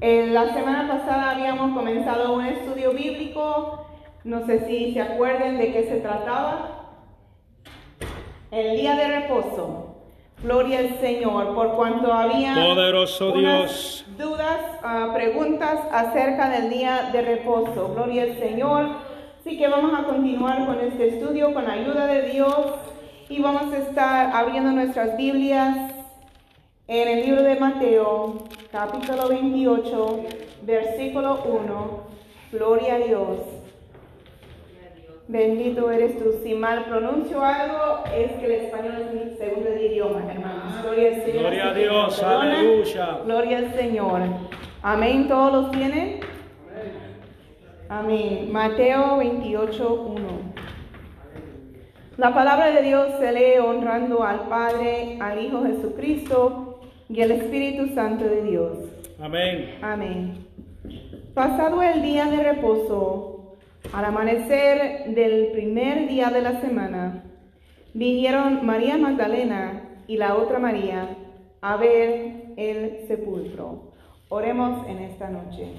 En la semana pasada habíamos comenzado un estudio bíblico, no sé si se acuerdan de qué se trataba. El día de reposo. Gloria al Señor, por cuanto había Poderoso unas Dios. dudas, ah, preguntas acerca del día de reposo. Gloria al Señor. Así que vamos a continuar con este estudio con ayuda de Dios y vamos a estar abriendo nuestras Biblias en el libro de Mateo, capítulo 28, versículo 1. Gloria a Dios. Bendito eres tú. Si mal pronuncio algo, es que el español es mi segundo idioma, hermanos. Gloria al Señor. Gloria a Dios, aleluya. Gloria al Señor. Amén. ¿Todos los tienen? Amén. Mateo 28, 1. La palabra de Dios se lee honrando al Padre, al Hijo Jesucristo y al Espíritu Santo de Dios. Amén. Amén. Pasado el día de reposo, al amanecer del primer día de la semana, vinieron María Magdalena y la otra María a ver el sepulcro. Oremos en esta noche.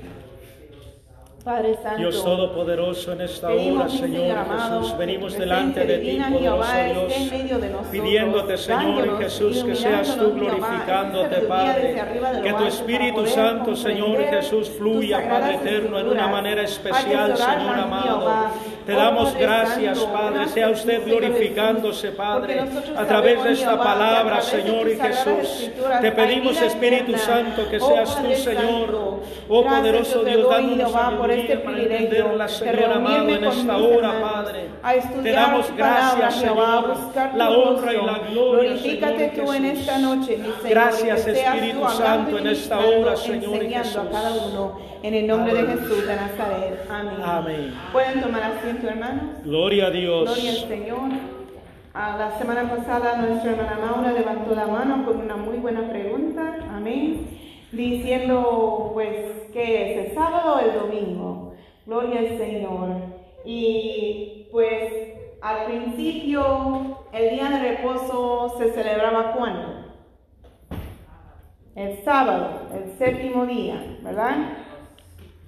Padre Santo. Dios Todopoderoso, en esta hora, Señor amado, Jesús, venimos delante de ti, poderoso Dios, pidiéndote, Señor Jesús, que seas tú glorificándote, Padre, que tu Espíritu Santo, Señor Jesús, fluya, Padre eterno, en una manera especial, Señor amado. Te damos gracias, Padre, sea usted glorificándose, Jesús, Padre, a través de esta palabra, Señor y Jesús. Te pedimos, Espíritu. Santo, que seas tú, Señor. Oh, poderoso Dios, dándonos este sabiduría para privilegio entenderla, de Señor amado, en esta hora, Padre. Te damos gracias, Señor. La honra y la gloria, Glorifícate tú en Jesús. esta noche, mi Señor. Gracias, Espíritu Santo, en esta hora, Señor y enseñando a Jesús. cada uno, en el nombre de. Jesús de Nazaret. Amén. Pueden tomar asiento, hermanos. Gloria a Dios. Gloria al Señor. Ah, la semana pasada nuestra hermana Maura levantó la mano con una muy buena pregunta, amén, diciendo pues que es el sábado o el domingo. Gloria al Señor. Y pues al principio el día de reposo se celebraba cuándo? El sábado, el séptimo día, ¿verdad?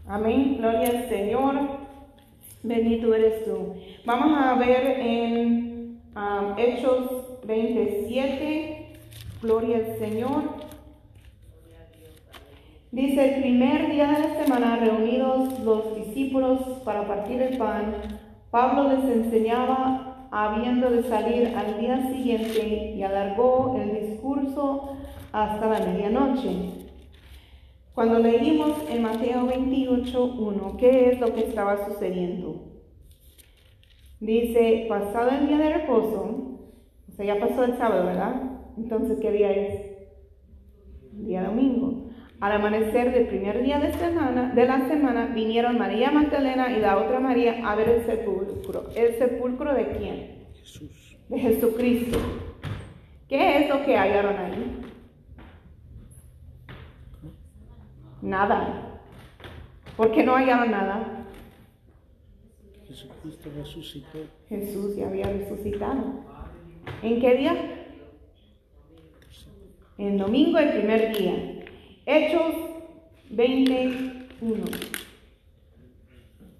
Amén. Gloria al Señor. Bendito eres tú. Vamos a ver en um, Hechos 27. Gloria al Señor. Dice, el primer día de la semana, reunidos los discípulos para partir el pan, Pablo les enseñaba habiendo de salir al día siguiente y alargó el discurso hasta la medianoche. Cuando leímos en Mateo 28.1, ¿qué es lo que estaba sucediendo? Dice, pasado el día de reposo, o sea, ya pasó el sábado, ¿verdad? Entonces, ¿qué día es? Día domingo. Al amanecer del primer día de, semana, de la semana, vinieron María Magdalena y la otra María a ver el sepulcro. ¿El sepulcro de quién? Jesús. De Jesucristo. ¿Qué es lo que hallaron ahí? Nada. ¿Por qué no hallaron nada? Jesucristo resucitó. Jesús ya había resucitado. ¿En qué día? En domingo, el primer día. Hechos 21.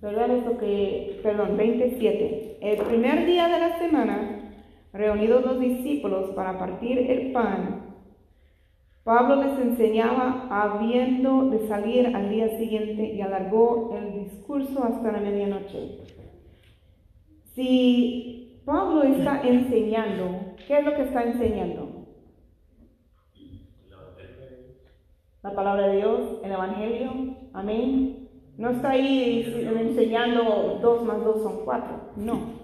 ¿Verdad? Esto que, perdón, 27. El primer día de la semana, reunidos los discípulos para partir el pan, Pablo les enseñaba habiendo de salir al día siguiente y alargó el discurso hasta la medianoche. Si Pablo está enseñando, ¿qué es lo que está enseñando? La palabra de Dios, el Evangelio, amén. No está ahí enseñando dos más dos son cuatro, no.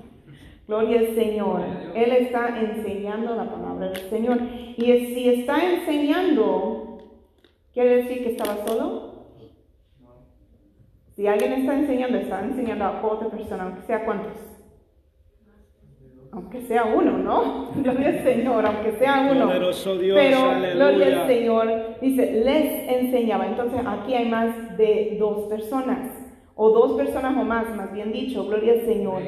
Gloria al Señor. Él está enseñando la palabra del Señor. Y si está enseñando, ¿quiere decir que estaba solo? Si alguien está enseñando, está enseñando a otra persona, aunque sea cuántos. Aunque sea uno, ¿no? Gloria al Señor, aunque sea uno. Dios, Pero, aleluya. gloria al Señor, dice, les enseñaba. Entonces, aquí hay más de dos personas, o dos personas o más, más bien dicho, gloria al Señor.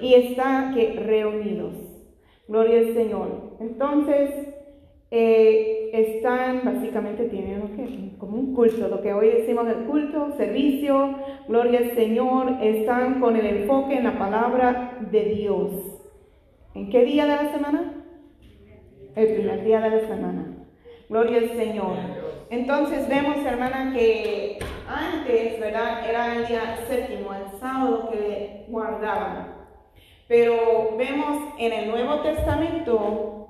Y está que reunidos, gloria al Señor. Entonces, eh, están básicamente tienen lo que como un culto, lo que hoy decimos el culto, servicio, gloria al Señor, están con el enfoque en la palabra de Dios. ¿En qué día de la semana? El primer día de la semana. Gloria al Señor. Entonces vemos, hermana, que antes, ¿verdad? Era el día séptimo, el sábado que guardaban. Pero vemos en el Nuevo Testamento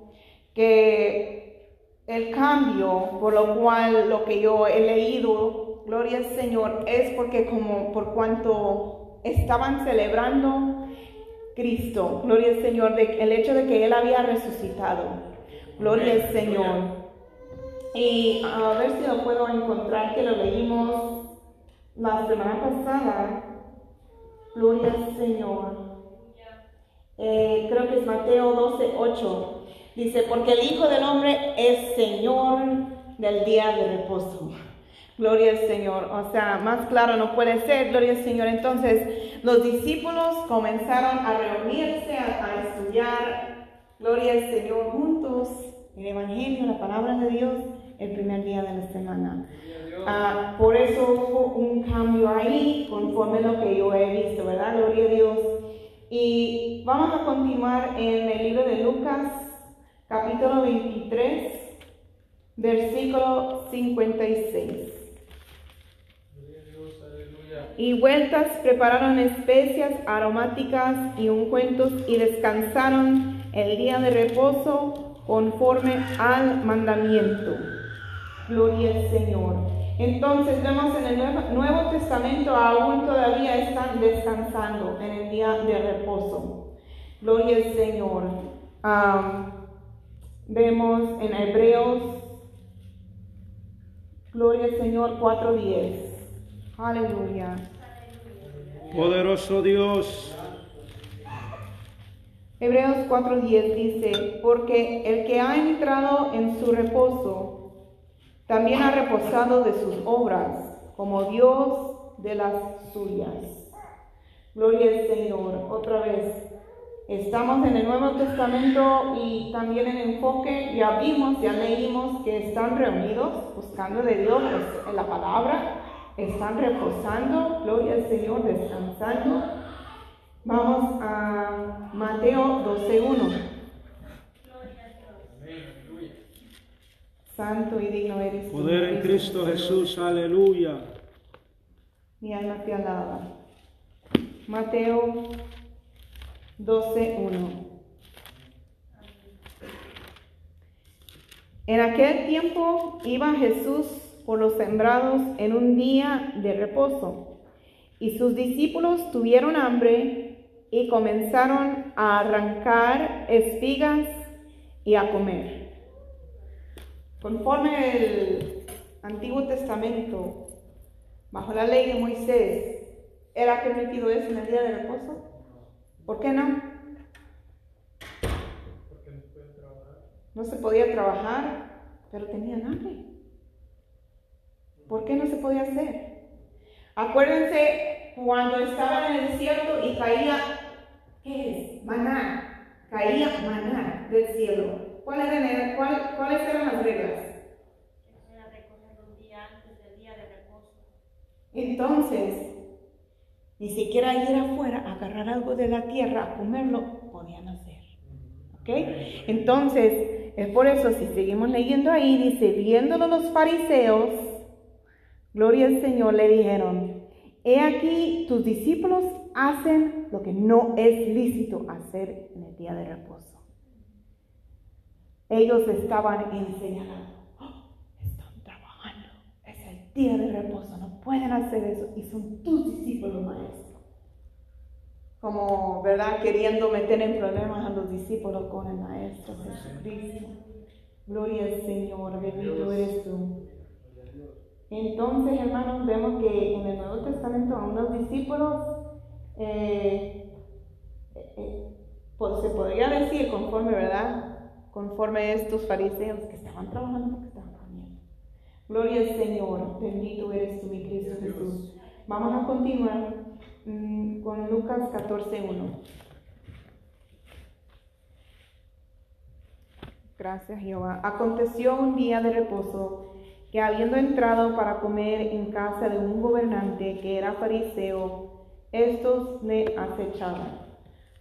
que el cambio, por lo cual lo que yo he leído, gloria al Señor, es porque como por cuanto estaban celebrando Cristo, gloria al Señor, de, el hecho de que Él había resucitado, gloria al Señor. Y a ver si lo puedo encontrar, que lo leímos la semana pasada, gloria al Señor. Eh, creo que es Mateo 12, 8. Dice, porque el Hijo del Hombre es Señor del día de reposo. Gloria al Señor. O sea, más claro no puede ser. Gloria al Señor. Entonces, los discípulos comenzaron a reunirse, a, estudiar. Gloria al Señor juntos. El Evangelio, la palabra de Dios, el primer día de la semana. Ah, por eso hubo un cambio ahí, conforme a lo que yo he visto, ¿verdad? Gloria a Dios. Y vamos a continuar en el libro de Lucas, capítulo 23, versículo 56. Y vueltas prepararon especias aromáticas y ungüentos y descansaron el día de reposo conforme al mandamiento. Gloria al Señor. Entonces vemos en el Nuevo, Testamento aún todavía están descansando en el día de reposo. Gloria al Señor. Vemos en Hebreos, Gloria al Señor 4.10. Aleluya. Poderoso Dios, Hebreos 4:10 dice, porque el que ha entrado en su reposo, también ha reposado de sus obras, como Dios de las suyas. Gloria al Señor. Otra vez, estamos en el Nuevo Testamento y también en enfoque, ya vimos, ya leímos que están reunidos buscando de Dios pues, en la palabra, están reposando, gloria al Señor, descansando. Vamos a Mateo 12.1. Santo y digno eres tú, poder en Cristo Jesús, aleluya. Mi alma te alaba. Mateo 12.1. En aquel tiempo iba Jesús por los sembrados en un día de reposo, y sus discípulos tuvieron hambre y comenzaron a arrancar espigas y a comer. Conforme el Antiguo Testamento, bajo la ley de Moisés, ¿era permitido eso en el día de reposo? ¿Por qué no? No se podía trabajar, pero tenían hambre. ¿Por qué no se podía hacer? Acuérdense cuando estaban en el desierto y caía, ¿qué es? Maná. Caía maná del cielo. ¿Cuáles eran, cuál- ¿Cuáles eran las reglas? Era recoger un día antes del día de reposo. Entonces, ni siquiera ir afuera a agarrar algo de la tierra, a comerlo, podían hacer. ¿Ok? Entonces, es por eso, si seguimos leyendo ahí, dice, viéndolo los fariseos, gloria al Señor, le dijeron, he aquí, tus discípulos hacen lo que no es lícito hacer en el día de reposo. Ellos estaban enseñando, "Oh, están trabajando, es el día de reposo, no pueden hacer eso y son tus discípulos maestros. Como, ¿verdad? Queriendo meter en problemas a los discípulos con el maestro Jesucristo. Gloria al Señor, bendito eres tú. Entonces, hermanos, vemos que en el Nuevo Testamento a unos discípulos eh, eh, eh, pues se podría decir conforme, ¿verdad? Conforme estos fariseos que estaban trabajando porque estaban comiendo. Gloria al Señor, bendito eres tú, mi Cristo Jesús. Vamos a continuar mm, con Lucas 14.1. Gracias, Jehová. Aconteció un día de reposo que habiendo entrado para comer en casa de un gobernante que era fariseo, estos le acechaban.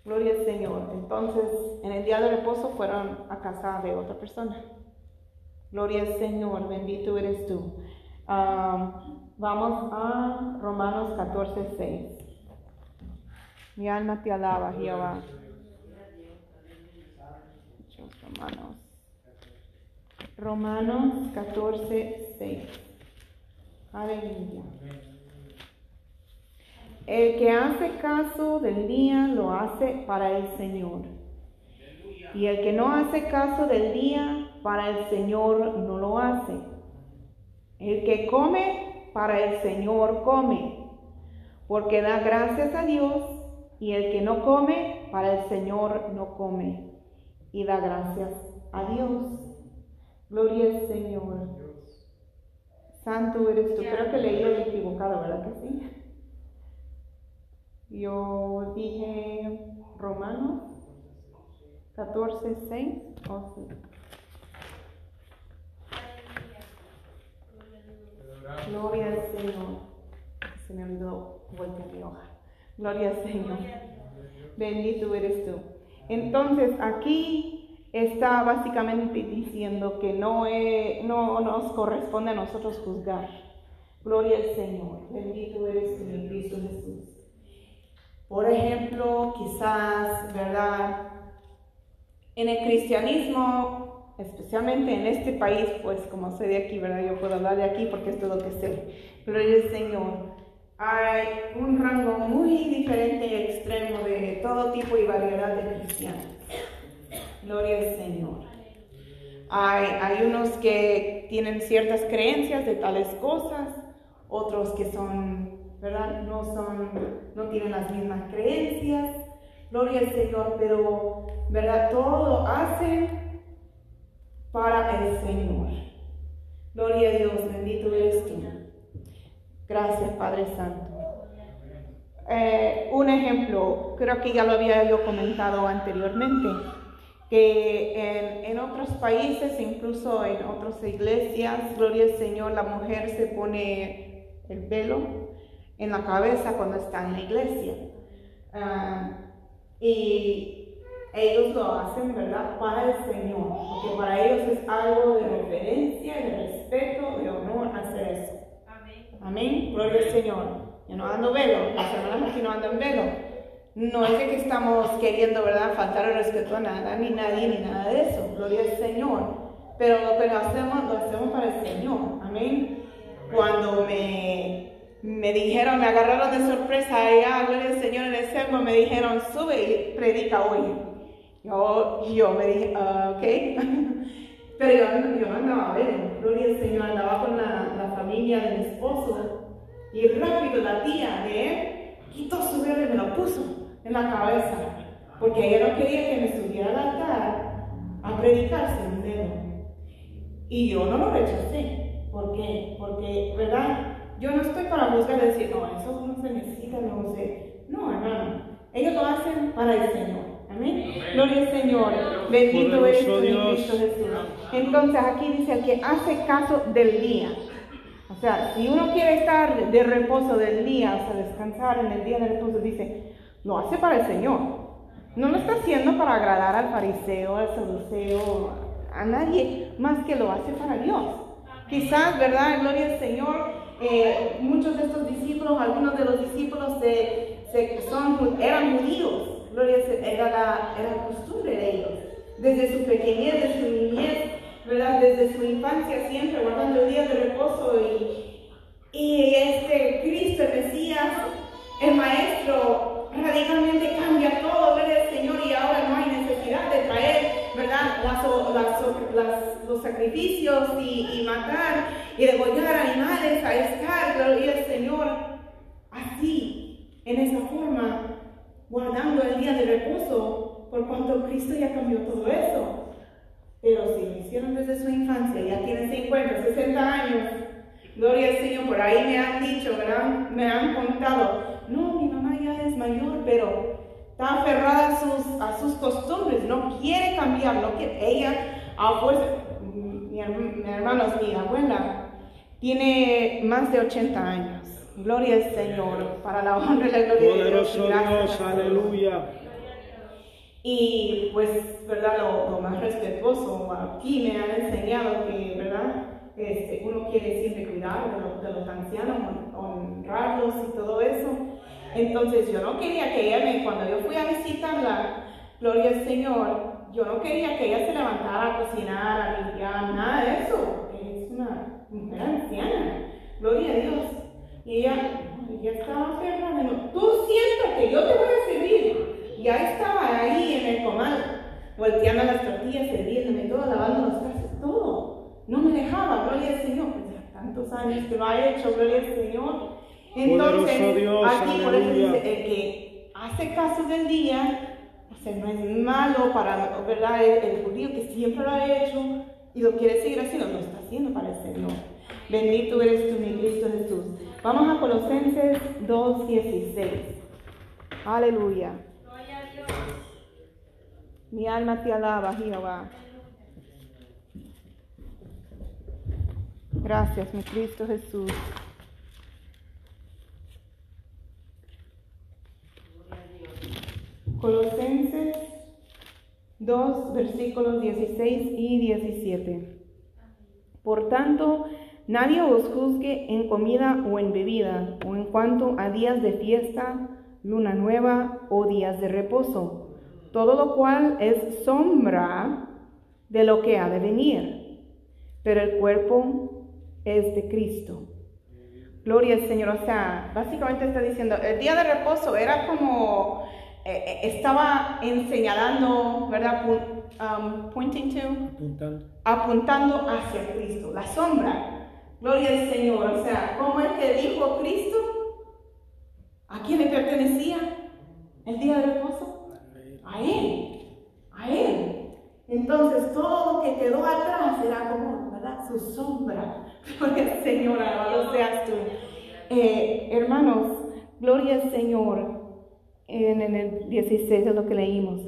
Gloria al Señor. Entonces, en el día de reposo fueron a casa de otra persona. Gloria al Señor, bendito eres tú. Vamos a Romanos 14, 6. Mi alma te alaba, Jehová. Romanos. Romanos 14, 6. Aleluya. El que hace caso del día lo hace para el Señor. Y el que no hace caso del día, para el Señor no lo hace. El que come, para el Señor come, porque da gracias a Dios. Y el que no come, para el Señor no come, y da gracias a Dios. Gloria al Señor. Santo eres tú. Creo que leí el equivocado, ¿verdad que sí? Yo dije Romanos 14, 6. Oh, sí. Gloria al Señor. Se me olvidó voltear mi hoja. Gloria al Señor. Bendito eres tú. Entonces aquí está básicamente diciendo que no, no nos corresponde a nosotros juzgar. Gloria al Señor. Bendito eres tú, Cristo Jesús. Por ejemplo, quizás, ¿verdad? En el cristianismo, especialmente en este país, pues como soy de aquí, ¿verdad? Yo puedo hablar de aquí porque esto es lo que sé. Gloria al Señor. Hay un rango muy diferente y extremo de todo tipo y variedad de cristianos. Gloria al Señor. Hay, hay unos que tienen ciertas creencias de tales cosas, otros que son ¿verdad? No son, no tienen las mismas creencias, gloria al Señor, pero, ¿verdad? Todo hacen para el Señor. Gloria a Dios, bendito eres tú. Gracias, Padre Santo. Eh, un ejemplo, creo que ya lo había yo comentado anteriormente, que en, en otros países, incluso en otras iglesias, gloria al Señor, la mujer se pone el velo en la cabeza cuando está en la iglesia. Ah, y ellos lo hacen, ¿verdad? Para el Señor, porque para ellos es algo de referencia, de respeto, de honor hacer eso. Amén. Amén. Gloria al Señor. Yo no ando velo, las hermanas aquí no andan velo. No es de que estamos queriendo, ¿verdad?, faltar el respeto a nada, ni nadie, ni nada de eso. Gloria al Señor. Pero lo que lo hacemos, lo hacemos para el Señor. Amén. Cuando me me dijeron, me agarraron de sorpresa allá, gloria al Señor en el sermo, me dijeron, sube y predica hoy. Yo, yo me dije, ah, ok. Pero yo, yo andaba a ver, gloria al Señor, andaba con la, la, familia de mi esposo. Y rápido la tía de él quitó su velo y me lo puso en la cabeza. Porque ella no quería que me subiera al altar a predicarse un dedo. Y yo no lo rechacé. ¿Por qué? Porque, ¿verdad? Yo no estoy para juzgar y decir, no, eso no se necesita, no sé. No, hermano. Ellos lo hacen para el Señor. Amén. Gloria al Señor. Bendito eres tú, Cristo Jesús. Entonces aquí dice que hace caso del día. O sea, si uno quiere estar de reposo del día, o sea, descansar en el día de reposo, dice, lo hace para el Señor. No lo está haciendo para agradar al fariseo, al saduceo, a nadie, más que lo hace para Dios. Quizás, ¿verdad? Gloria al Señor eh, muchos de estos discípulos, algunos de los discípulos se, se eran judíos, gloria era la, era costumbre de ellos, desde su pequeñez, desde su niñez, ¿verdad? desde su infancia siempre guardando el día de reposo y, y este Cristo, el Mesías, el Maestro, radicalmente cambia todo, ¿verdad, Señor? Y ahora no hay necesidad de traer, ¿verdad? Las, las, las, los sacrificios y, y, matar y degollar animales a escar, gloria al Señor. Así, en esa forma, guardando el día de reposo, por cuanto Cristo ya cambió todo eso. Pero si lo hicieron desde su infancia, ya tienen 50, 60 años, gloria al Señor, por ahí me han dicho, ¿verdad? me han contado, no, mi mamá ya es mayor, pero está aferrada a sus, a sus costumbres, no quiere cambiar, no quiere, ella a fuerza, mi, herm- mi hermanos, mi abuela tiene más de 80 años. Gloria al Señor, para la honra y la gloria de Dios. Dios, aleluya. Y pues, ¿verdad? Lo, lo más respetuoso aquí me han enseñado que, ¿verdad? Este, uno quiere siempre cuidar de, los- de los ancianos, hon- honrarlos y todo eso. Entonces yo no quería que ella me, cuando yo fui a visitarla, gloria al Señor, yo no quería que ella se levantara a cocinar, a limpiar, nada de eso. Es una mujer anciana, gloria a Dios. Y ella, ella estaba dijo, tú siéntate, yo te voy a servir. Ya estaba ahí en el comal, volteando las tortillas, sirviéndome todo, lavando los trastes, todo. No me dejaba, gloria al Señor. Pues ya tantos años que lo ha hecho, gloria al Señor. Entonces, Dios, aquí por eso dice, el que hace caso del día, o sea, no es malo para, ¿verdad? El, el judío que siempre lo ha hecho y lo quiere seguir haciendo, lo está haciendo para el Señor. Bendito eres tú, mi Cristo Jesús. Vamos a Colosenses 2.16. Aleluya. Gloria a Dios. Mi alma te alaba, Jehová. Gracias, mi Cristo Jesús. Colosenses 2, versículos 16 y 17. Por tanto, nadie os juzgue en comida o en bebida, o en cuanto a días de fiesta, luna nueva o días de reposo, todo lo cual es sombra de lo que ha de venir, pero el cuerpo es de Cristo. Gloria al Señor. O sea, básicamente está diciendo, el día de reposo era como, eh, eh, estaba enseñando, ¿verdad? Um, pointing to, Apuntando. apuntando hacia Cristo, la sombra. Gloria al Señor. O sea, ¿cómo es que dijo Cristo? ¿A quién le pertenecía el día de reposo? A Él. A Él. Entonces todo lo que quedó atrás era como, ¿verdad? Su sombra. Gloria al Señor, alabado seas tú. Eh, hermanos, gloria al Señor. En, en el 16 es lo que leímos.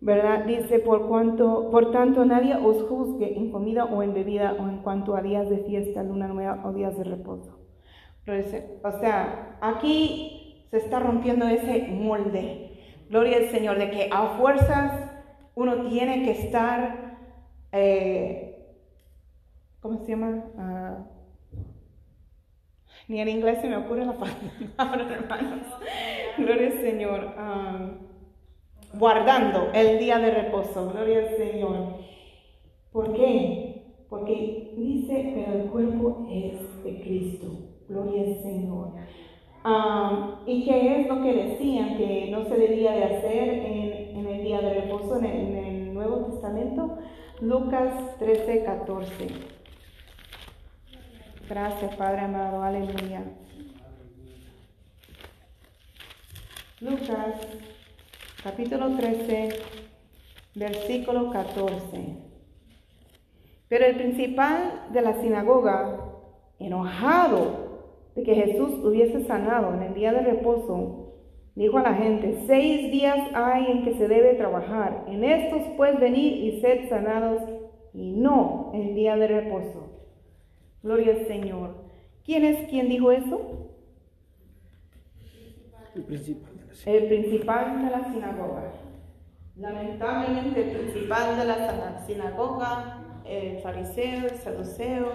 ¿verdad? Dice, por cuanto, por tanto, nadie os juzgue en comida o en bebida o en cuanto a días de fiesta, luna nueva o días de reposo. O sea, aquí se está rompiendo ese molde. Gloria al Señor, de que a fuerzas uno tiene que estar, eh, ¿cómo se llama? Ah, ni en inglés se me ocurre la palabra, hermanos. Gloria al Señor. Guardando el día de reposo. Gloria al Señor. ¿Por qué? Porque dice, pero el cuerpo es de Cristo. Gloria al Señor. ¿Y qué es lo que decían que no se debía de hacer en, en el día de reposo en el, en el Nuevo Testamento? Lucas 13, 14. Gracias, Padre amado. Aleluya. Lucas capítulo 13, versículo 14. Pero el principal de la sinagoga, enojado de que Jesús hubiese sanado en el día de reposo, dijo a la gente, seis días hay en que se debe trabajar, en estos pues venid y sed sanados, y no en el día de reposo. Gloria al Señor. ¿Quién es quien dijo eso? El principal de la El principal de la sinagoga. Lamentablemente el principal de la sinagoga, el fariseo, el saduceo,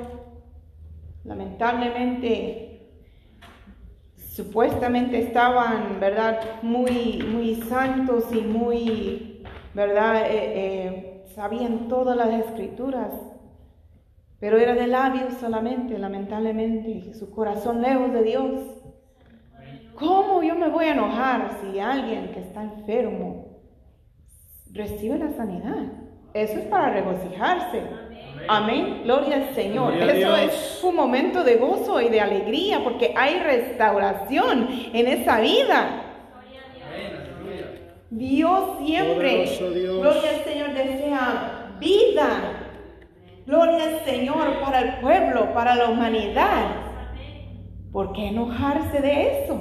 lamentablemente supuestamente estaban, ¿verdad? Muy, muy santos y muy, ¿verdad? Eh, eh, sabían todas las escrituras, pero era de labios solamente, lamentablemente, y su corazón lejos de Dios. ¿Cómo yo me voy a enojar si alguien que está enfermo recibe la sanidad? Eso es para regocijarse. Amén. Gloria al Señor. Gloria Eso es un momento de gozo y de alegría porque hay restauración en esa vida. Dios siempre, Dios. gloria al Señor, desea vida. Gloria al Señor para el pueblo, para la humanidad. ¿Por qué enojarse de eso?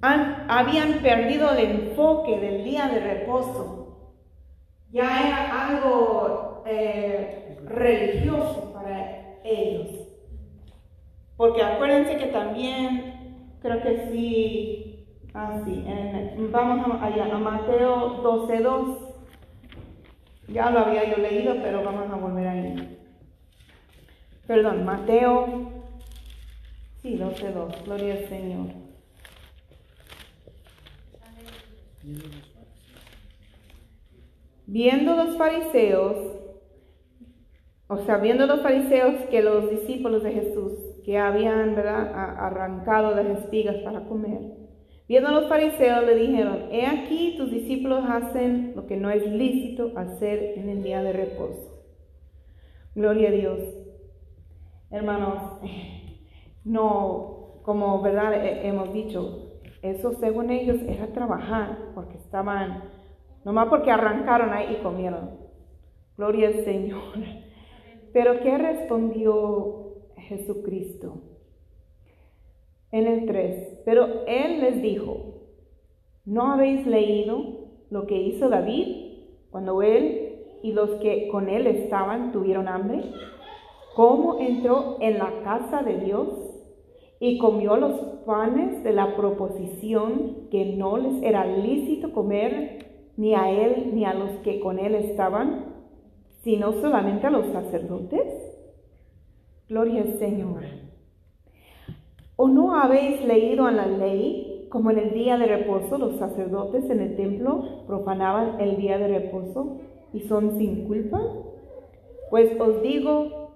Han- habían perdido el enfoque del día de reposo. Ya era algo eh, religioso para ellos. Porque acuérdense que también, creo que sí, así, vamos a, a Mateo 12.2. Ya lo había yo leído, pero vamos a volver ahí. Perdón, Mateo, sí, 12.2, gloria al Señor. Viendo los fariseos, o sea, viendo los fariseos que los discípulos de Jesús, que habían arrancado las espigas para comer, viendo los fariseos le dijeron, he aquí tus discípulos hacen lo que no es lícito hacer en el día de reposo. Gloria a Dios. Hermanos, no, como verdad hemos dicho, eso según ellos era trabajar, porque estaban, nomás porque arrancaron ahí y comieron. Gloria al Señor. Pero ¿qué respondió Jesucristo? En el 3, pero Él les dijo, ¿no habéis leído lo que hizo David cuando Él y los que con Él estaban tuvieron hambre? ¿Cómo entró en la casa de Dios y comió los panes de la proposición que no les era lícito comer ni a Él ni a los que con Él estaban? sino solamente a los sacerdotes? Gloria al Señor. ¿O no habéis leído en la ley como en el día de reposo los sacerdotes en el templo profanaban el día de reposo y son sin culpa? Pues os digo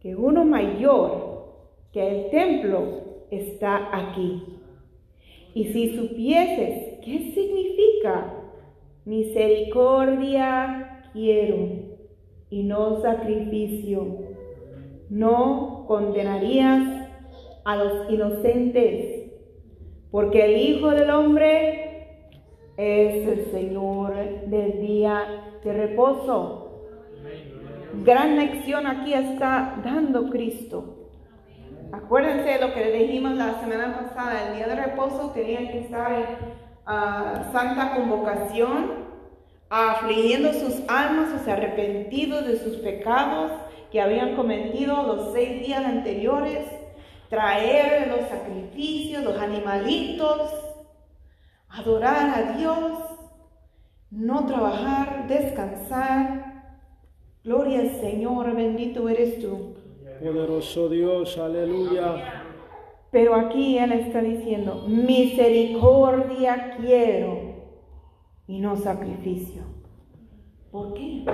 que uno mayor que el templo está aquí. Y si supieses qué significa misericordia quiero y no sacrificio. No condenarías a los inocentes, porque el Hijo del Hombre es el Señor del día de reposo. Gran lección aquí está dando Cristo. Acuérdense de lo que dijimos la semana pasada, el día de reposo tenía que estar en ah, santa convocación afligiendo sus almas, o sea, arrepentidos de sus pecados que habían cometido los seis días anteriores, traer los sacrificios, los animalitos, adorar a Dios, no trabajar, descansar. Gloria al Señor, bendito eres tú. Poderoso Dios, aleluya. Pero aquí Él está diciendo, misericordia quiero y no sacrificio. ¿Por qué?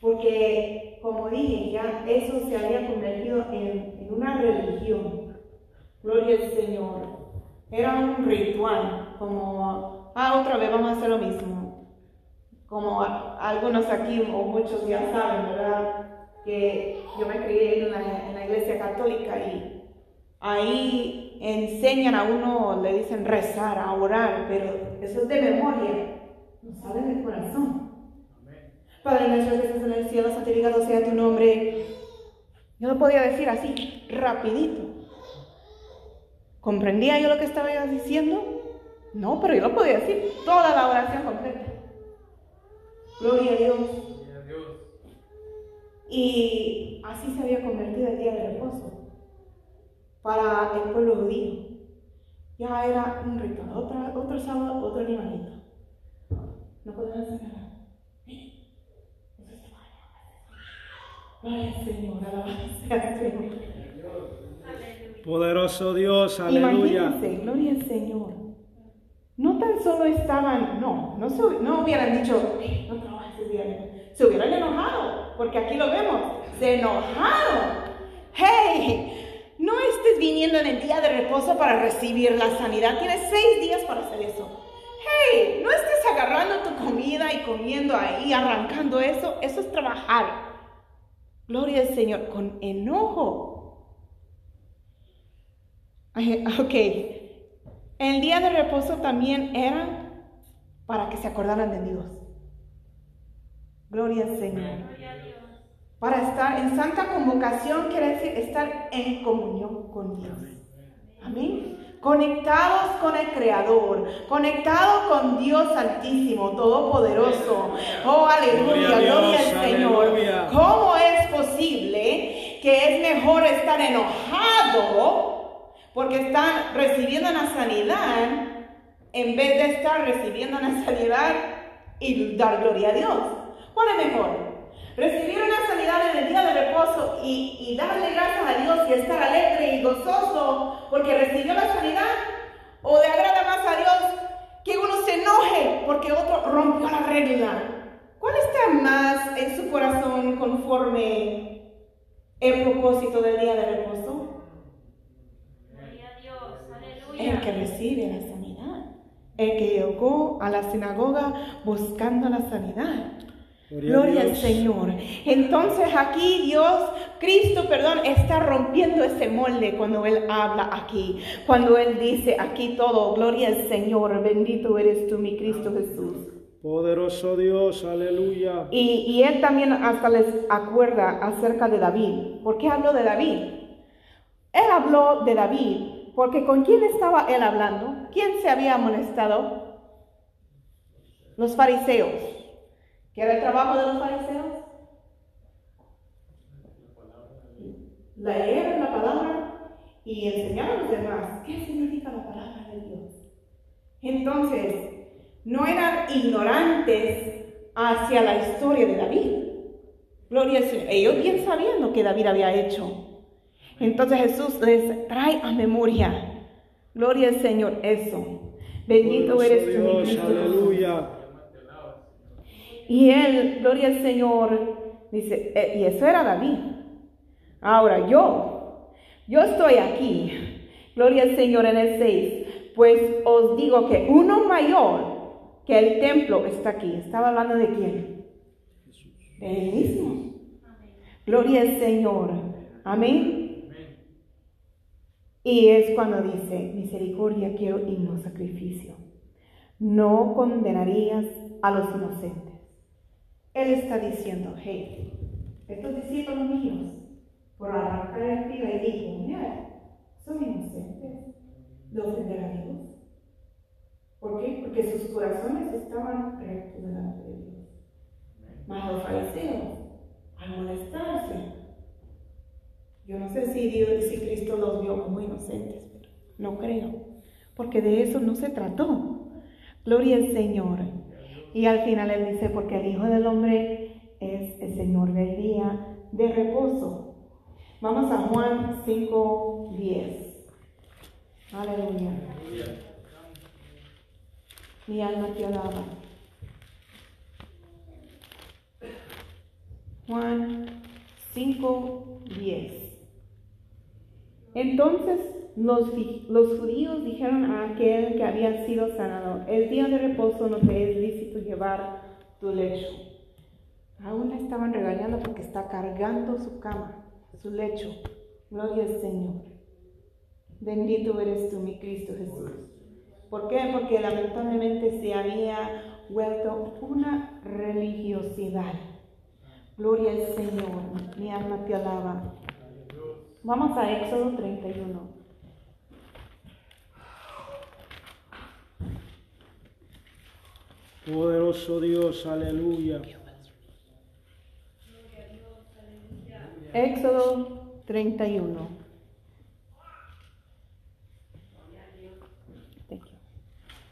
Porque, como dije, ya eso se había convertido en, una religión. Gloria al Señor. Era un ritual, como, ah, otra vez vamos a hacer lo mismo. Como algunos aquí o muchos ya saben, ¿verdad? Que yo me crié en la, en la iglesia católica y ahí enseñan a uno, le dicen rezar, a orar, pero eso es de memoria, no sale del corazón. Padre nuestro que estás en el cielo, santificado sea tu nombre. Yo lo podía decir así, rapidito. ¿Comprendía yo lo que estaba diciendo? No, pero yo lo podía decir toda la oración completa. Gloria a Dios. Y así se había convertido el día de reposo para el pueblo judío. Ya era un ritual, otro sábado, otro animalito. No podemos hacer nada. Ay, Señor, alabanza Señor. Poderoso Dios, aleluya. Imagínense, gloria al Señor. No tan solo estaban, no, no, no hubieran dicho, no trabajes bien. Se hubieran enojado, porque aquí lo vemos. Se enojaron. ¡Hey! No estés viniendo en el día de reposo para recibir la sanidad. Tienes seis días para hacer eso. Hey, no estés agarrando tu comida y comiendo ahí, arrancando eso. Eso es trabajar. Gloria al Señor, con enojo. Ok. El día de reposo también era para que se acordaran de Dios. Gloria al Señor. Para estar en santa convocación quiere decir estar en comunión con Dios. Amén. Conectados con el Creador, conectados con Dios Altísimo, Todopoderoso. Oh, aleluya, Gloria al Señor. aleluya. ¿Cómo es posible que es mejor estar enojado porque están recibiendo una sanidad en vez de estar recibiendo una sanidad y dar gloria a Dios? ¿Cuál es mejor? Recibir una sanidad en el día de reposo y, y darle gracias a Dios y estar alegre y gozoso porque recibió la sanidad. O le agrada más a Dios que uno se enoje porque otro rompió la regla. ¿Cuál está más en su corazón conforme el propósito del día de reposo? A Dios, El que aleluya. recibe la sanidad. El que llegó a la sinagoga buscando la sanidad. Gloria al. Señor. Entonces aquí Dios, Cristo, perdón, está rompiendo ese molde cuando Él habla aquí. Cuando Él dice aquí todo, gloria al Señor, bendito eres tú, mi Cristo Jesús. Poderoso Dios, aleluya. Y, y Él también hasta les acuerda acerca de David. ¿Por qué habló de David? Él habló de David porque con quién estaba Él hablando? ¿Quién se había amonestado? Los fariseos. ¿Qué era el trabajo de los fariseos? Leer la palabra y enseñar a los demás qué significa la palabra de Dios. Entonces, no eran ignorantes hacia la historia de David. Gloria al Señor. Ellos bien sabían lo que David había hecho. Entonces Jesús les trae a memoria. Gloria al Señor, eso. Bendito eres tú, mi Dios, Cristo Jesús. aleluya. Y él, gloria al Señor, dice, eh, y eso era David. Ahora yo, yo estoy aquí, gloria al Señor en el 6, pues os digo que uno mayor que el templo está aquí. ¿Estaba hablando de quién? De él mismo. Gloria al Señor. Amén. Y es cuando dice, misericordia quiero y no sacrificio. No condenarías a los inocentes. Él está diciendo, hey, estos discípulos míos, por arrancar el tiro y dijo, mira, son inocentes de ofender a Dios. ¿Por qué? Porque sus corazones estaban rectos delante de Dios. Mas los fariseos, al molestarse, yo no sé si Dios, si Cristo los vio como inocentes, pero no creo, porque de eso no se trató. Gloria al Señor. Y al final él dice, porque el Hijo del Hombre es el Señor del día de reposo. Vamos a Juan 5, 10. Aleluya. Mi alma te alaba. Juan 5, 10. Entonces los, los judíos dijeron a aquel que había sido sanado, el día de reposo no te es lícito llevar tu lecho. Aún la estaban regañando porque está cargando su cama, su lecho. Gloria al Señor. Bendito eres tú, mi Cristo Jesús. ¿Por qué? Porque lamentablemente se había vuelto una religiosidad. Gloria al Señor. Mi alma te alaba. Vamos a Éxodo 31. Poderoso Dios, aleluya. Éxodo 31. Thank you.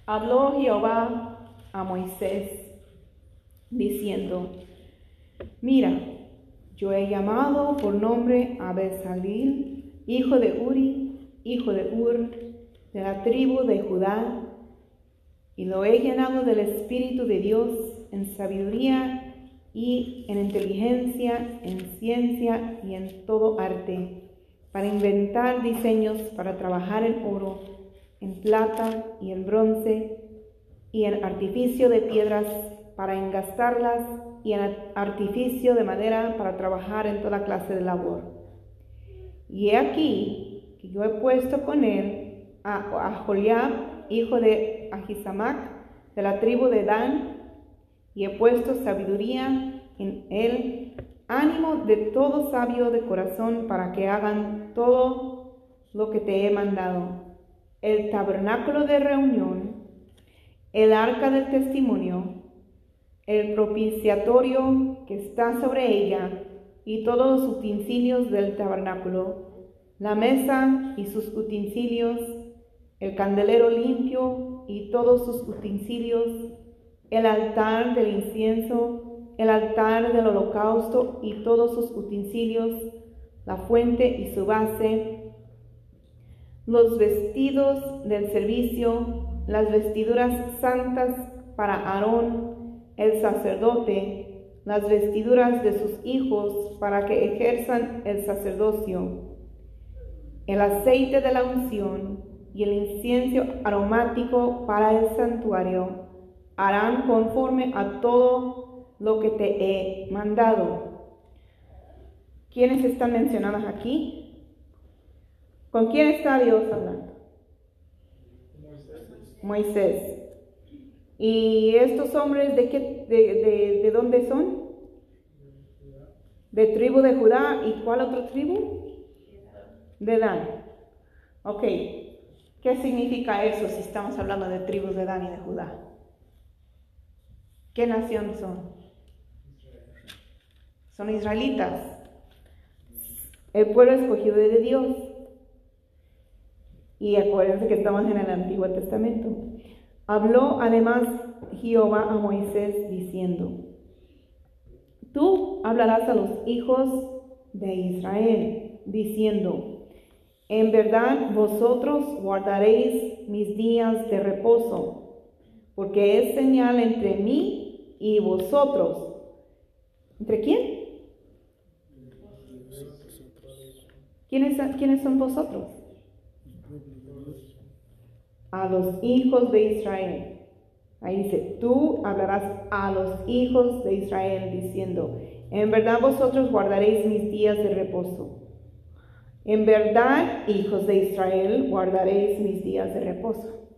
Habló Jehová a Moisés diciendo, mira, yo he llamado por nombre a Bezalil, hijo de Uri, hijo de Ur, de la tribu de Judá, y lo he llenado del Espíritu de Dios en sabiduría y en inteligencia, en ciencia y en todo arte, para inventar diseños para trabajar en oro, en plata y en bronce, y en artificio de piedras para engastarlas, y en artificio de madera para trabajar en toda clase de labor. Y he aquí que yo he puesto con él a, a Joliab, hijo de Ahisamac, de la tribu de Dan, y he puesto sabiduría en él, ánimo de todo sabio de corazón para que hagan todo lo que te he mandado. el tabernáculo de reunión, el arca del testimonio, el propiciatorio que está sobre ella y todos los utensilios del tabernáculo, la mesa y sus utensilios, el candelero limpio y todos sus utensilios, el altar del incienso, el altar del holocausto y todos sus utensilios, la fuente y su base, los vestidos del servicio, las vestiduras santas para Aarón, el sacerdote, las vestiduras de sus hijos para que ejerzan el sacerdocio, el aceite de la unción y el incienso aromático para el santuario, harán conforme a todo lo que te he mandado. ¿Quiénes están mencionados aquí? ¿Con quién está Dios hablando? Moisés. ¿Y estos hombres de, qué, de, de, dónde son? De tribu de Judá. ¿Y cuál otra tribu? De Dan. Ok. ¿Qué significa eso si estamos hablando de tribus de Dan y de Judá? ¿Qué nación son? Son israelitas. El pueblo escogido de Dios. Y acuérdense que estamos en el Antiguo Testamento. Habló además Jehová a Moisés diciendo, Tú hablarás a los hijos de Israel, diciendo, En verdad vosotros guardaréis mis días de reposo, porque es señal entre mí y vosotros. ¿Entre quién? ¿Quiénes, ¿quiénes son vosotros? A los hijos de Israel. Ahí dice, tú hablarás a los hijos de Israel diciendo, en verdad vosotros guardaréis mis días de reposo. En verdad, hijos de Israel, guardaréis mis días de reposo.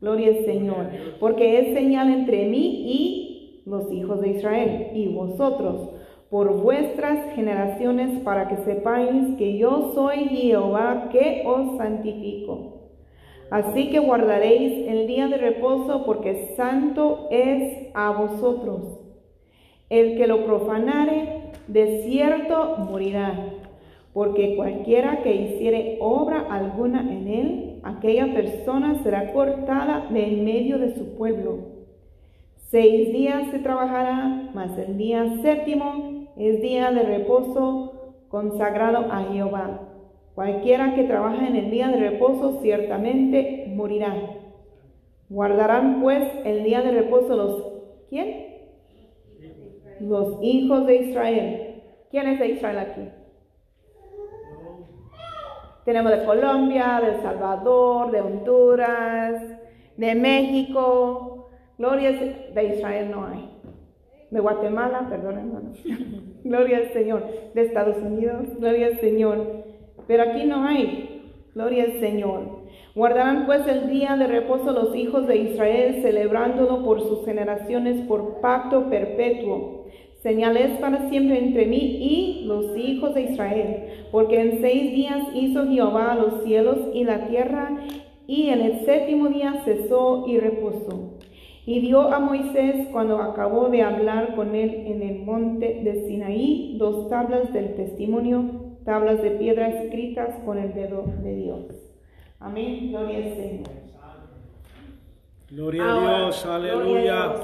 Gloria al Señor, porque es señal entre mí y los hijos de Israel y vosotros por vuestras generaciones para que sepáis que yo soy Jehová que os santifico. Así que guardaréis el día de reposo porque santo es a vosotros. El que lo profanare, de cierto morirá, porque cualquiera que hiciere obra alguna en él, aquella persona será cortada de en medio de su pueblo. Seis días se trabajará, mas el día séptimo es día de reposo consagrado a Jehová. Cualquiera que trabaja en el día de reposo ciertamente morirá. Guardarán pues el día de reposo los ¿quién? Los hijos de Israel. ¿Quién es de Israel aquí? Tenemos de Colombia, de El Salvador, de Honduras, de México. Glorias de Israel no hay. De Guatemala, perdón hermano. Gloria al Señor. De Estados Unidos, gloria al Señor. Pero aquí no hay. Gloria al Señor. Guardarán pues el día de reposo los hijos de Israel, celebrándolo por sus generaciones por pacto perpetuo. Señales para siempre entre mí y los hijos de Israel, porque en seis días hizo Jehová los cielos y la tierra, y en el séptimo día cesó y reposó. Y dio a Moisés, cuando acabó de hablar con él en el monte de Sinaí, dos tablas del testimonio tablas de piedra escritas con el dedo de Dios. Amén. Gloria al Señor. Gloria a Dios, aleluya.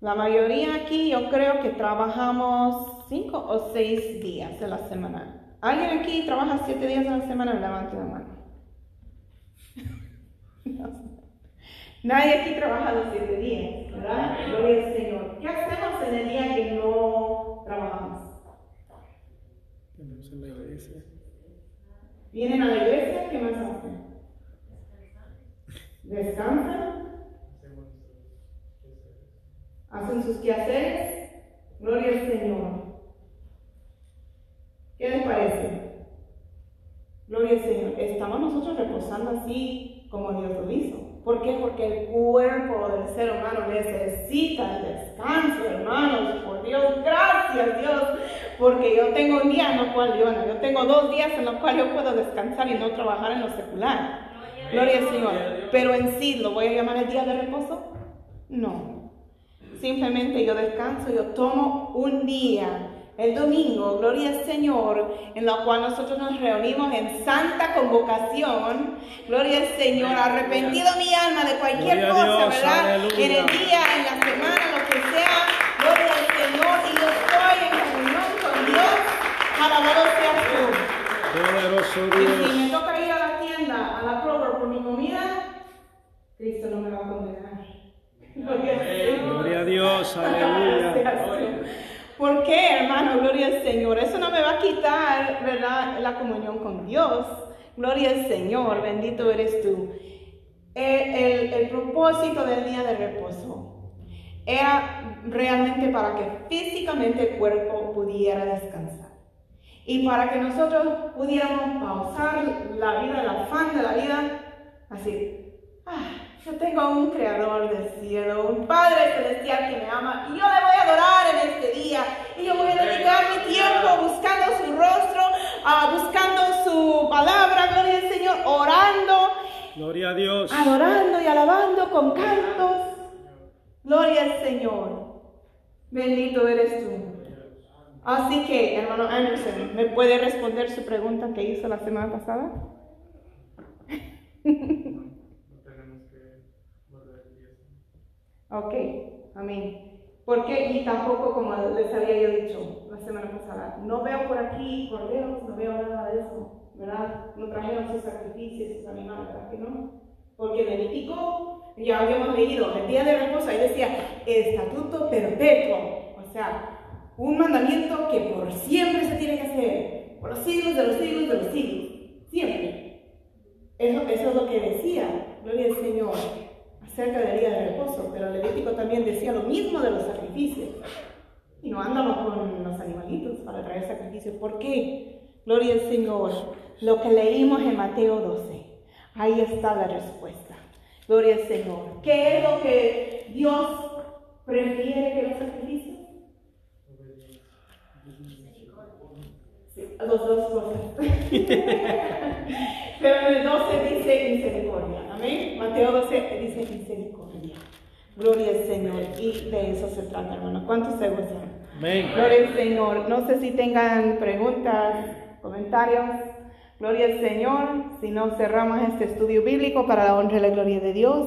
La mayoría aquí yo creo que trabajamos cinco o seis días de la semana. ¿Alguien aquí trabaja siete días de la semana? Levante la mano. Nadie aquí trabaja los siete días, ¿verdad? Gloria al Señor. ¿Qué hacemos en el día que no trabajamos? En la. Vienen a la iglesia, ¿qué más hacen? Descansan. Hacen sus quehaceres. Gloria al Señor. ¿Qué les parece? Gloria al Señor. ¿Estamos nosotros reposando así como Dios lo hizo? ¿Por qué? Porque el cuerpo del ser humano necesita el descanso, hermanos. Por Dios, gracias Dios. Porque yo tengo un día en el cual yo, yo tengo dos días en los cuales yo puedo descansar y no trabajar en lo secular. Gloria al Señor. Pero en sí, ¿lo voy a llamar el día de reposo? No. Simplemente yo descanso, yo tomo un día el domingo, gloria al Señor, en la cual nosotros nos reunimos en santa convocación, gloria al Señor, arrepentido mi alma de cualquier Gloria cosa, Dios, ¿verdad? aleluya. En el día, en la semana, lo que sea, gloria al Señor, y yo estoy en comunión con Dios, alabado seas tú. Poderoso Y si me Dios. toca ir a la tienda, a la Kroger por mi comida, Cristo no me va a condenar. Gloria al Señor. Gloria a Dios, aleluya. ¿Por qué, hermano? Gloria al Señor. Eso no me va a quitar, ¿verdad? La comunión con Dios. Gloria al Señor. Bendito eres tú. El, el- el propósito del día de reposo era realmente para que físicamente el cuerpo pudiera descansar. Y para que nosotros pudiéramos pausar la vida, el afán de la vida, así. Ah, yo tengo un creador del cielo, un Padre celestial que me ama, y yo le voy a adorar en este día. Y yo voy a dedicar mi tiempo buscando su rostro, ah, buscando su palabra, gloria al Señor, orando, Gloria a Dios. adorando y alabando con cantos. Gloria al Señor. Bendito eres tú. Así que, hermano Anderson, ¿me puede responder su pregunta que hizo la semana pasada? Ok, amén. Porque, y tampoco, como les había yo dicho la semana pasada, no veo por aquí corderos, no veo nada de eso, ¿verdad? No trajeron sus sacrificios, sus animales, ¿verdad que no? Porque Levítico, ya habíamos leído, el día de reposo, ahí decía, estatuto perpetuo, o sea, un mandamiento que por siempre se tiene que hacer, por los siglos de los siglos de los siglos, siempre. Eso, eso es lo que decía, gloria al Señor, acerca del día de reposo, pero Levítico también decía lo mismo de los sacrificios. Y no andamos con los animalitos para traer sacrificios. ¿Por qué? Gloria al Señor. Lo que leímos en Mateo 12, ahí está la respuesta. Gloria al Señor. ¿Qué es lo que Dios prefiere que los sacrificios? Las dos cosas. Pero en el 12 dice misericordia. Amén. Mateo 12 dice misericordia. Gloria al Señor. Y de eso se trata, hermano. ¿Cuántos se gozan? Amén. Gloria al Señor. No sé si tengan preguntas, comentarios. Gloria al Señor. Si no, cerramos este estudio bíblico para la honra y la gloria de Dios.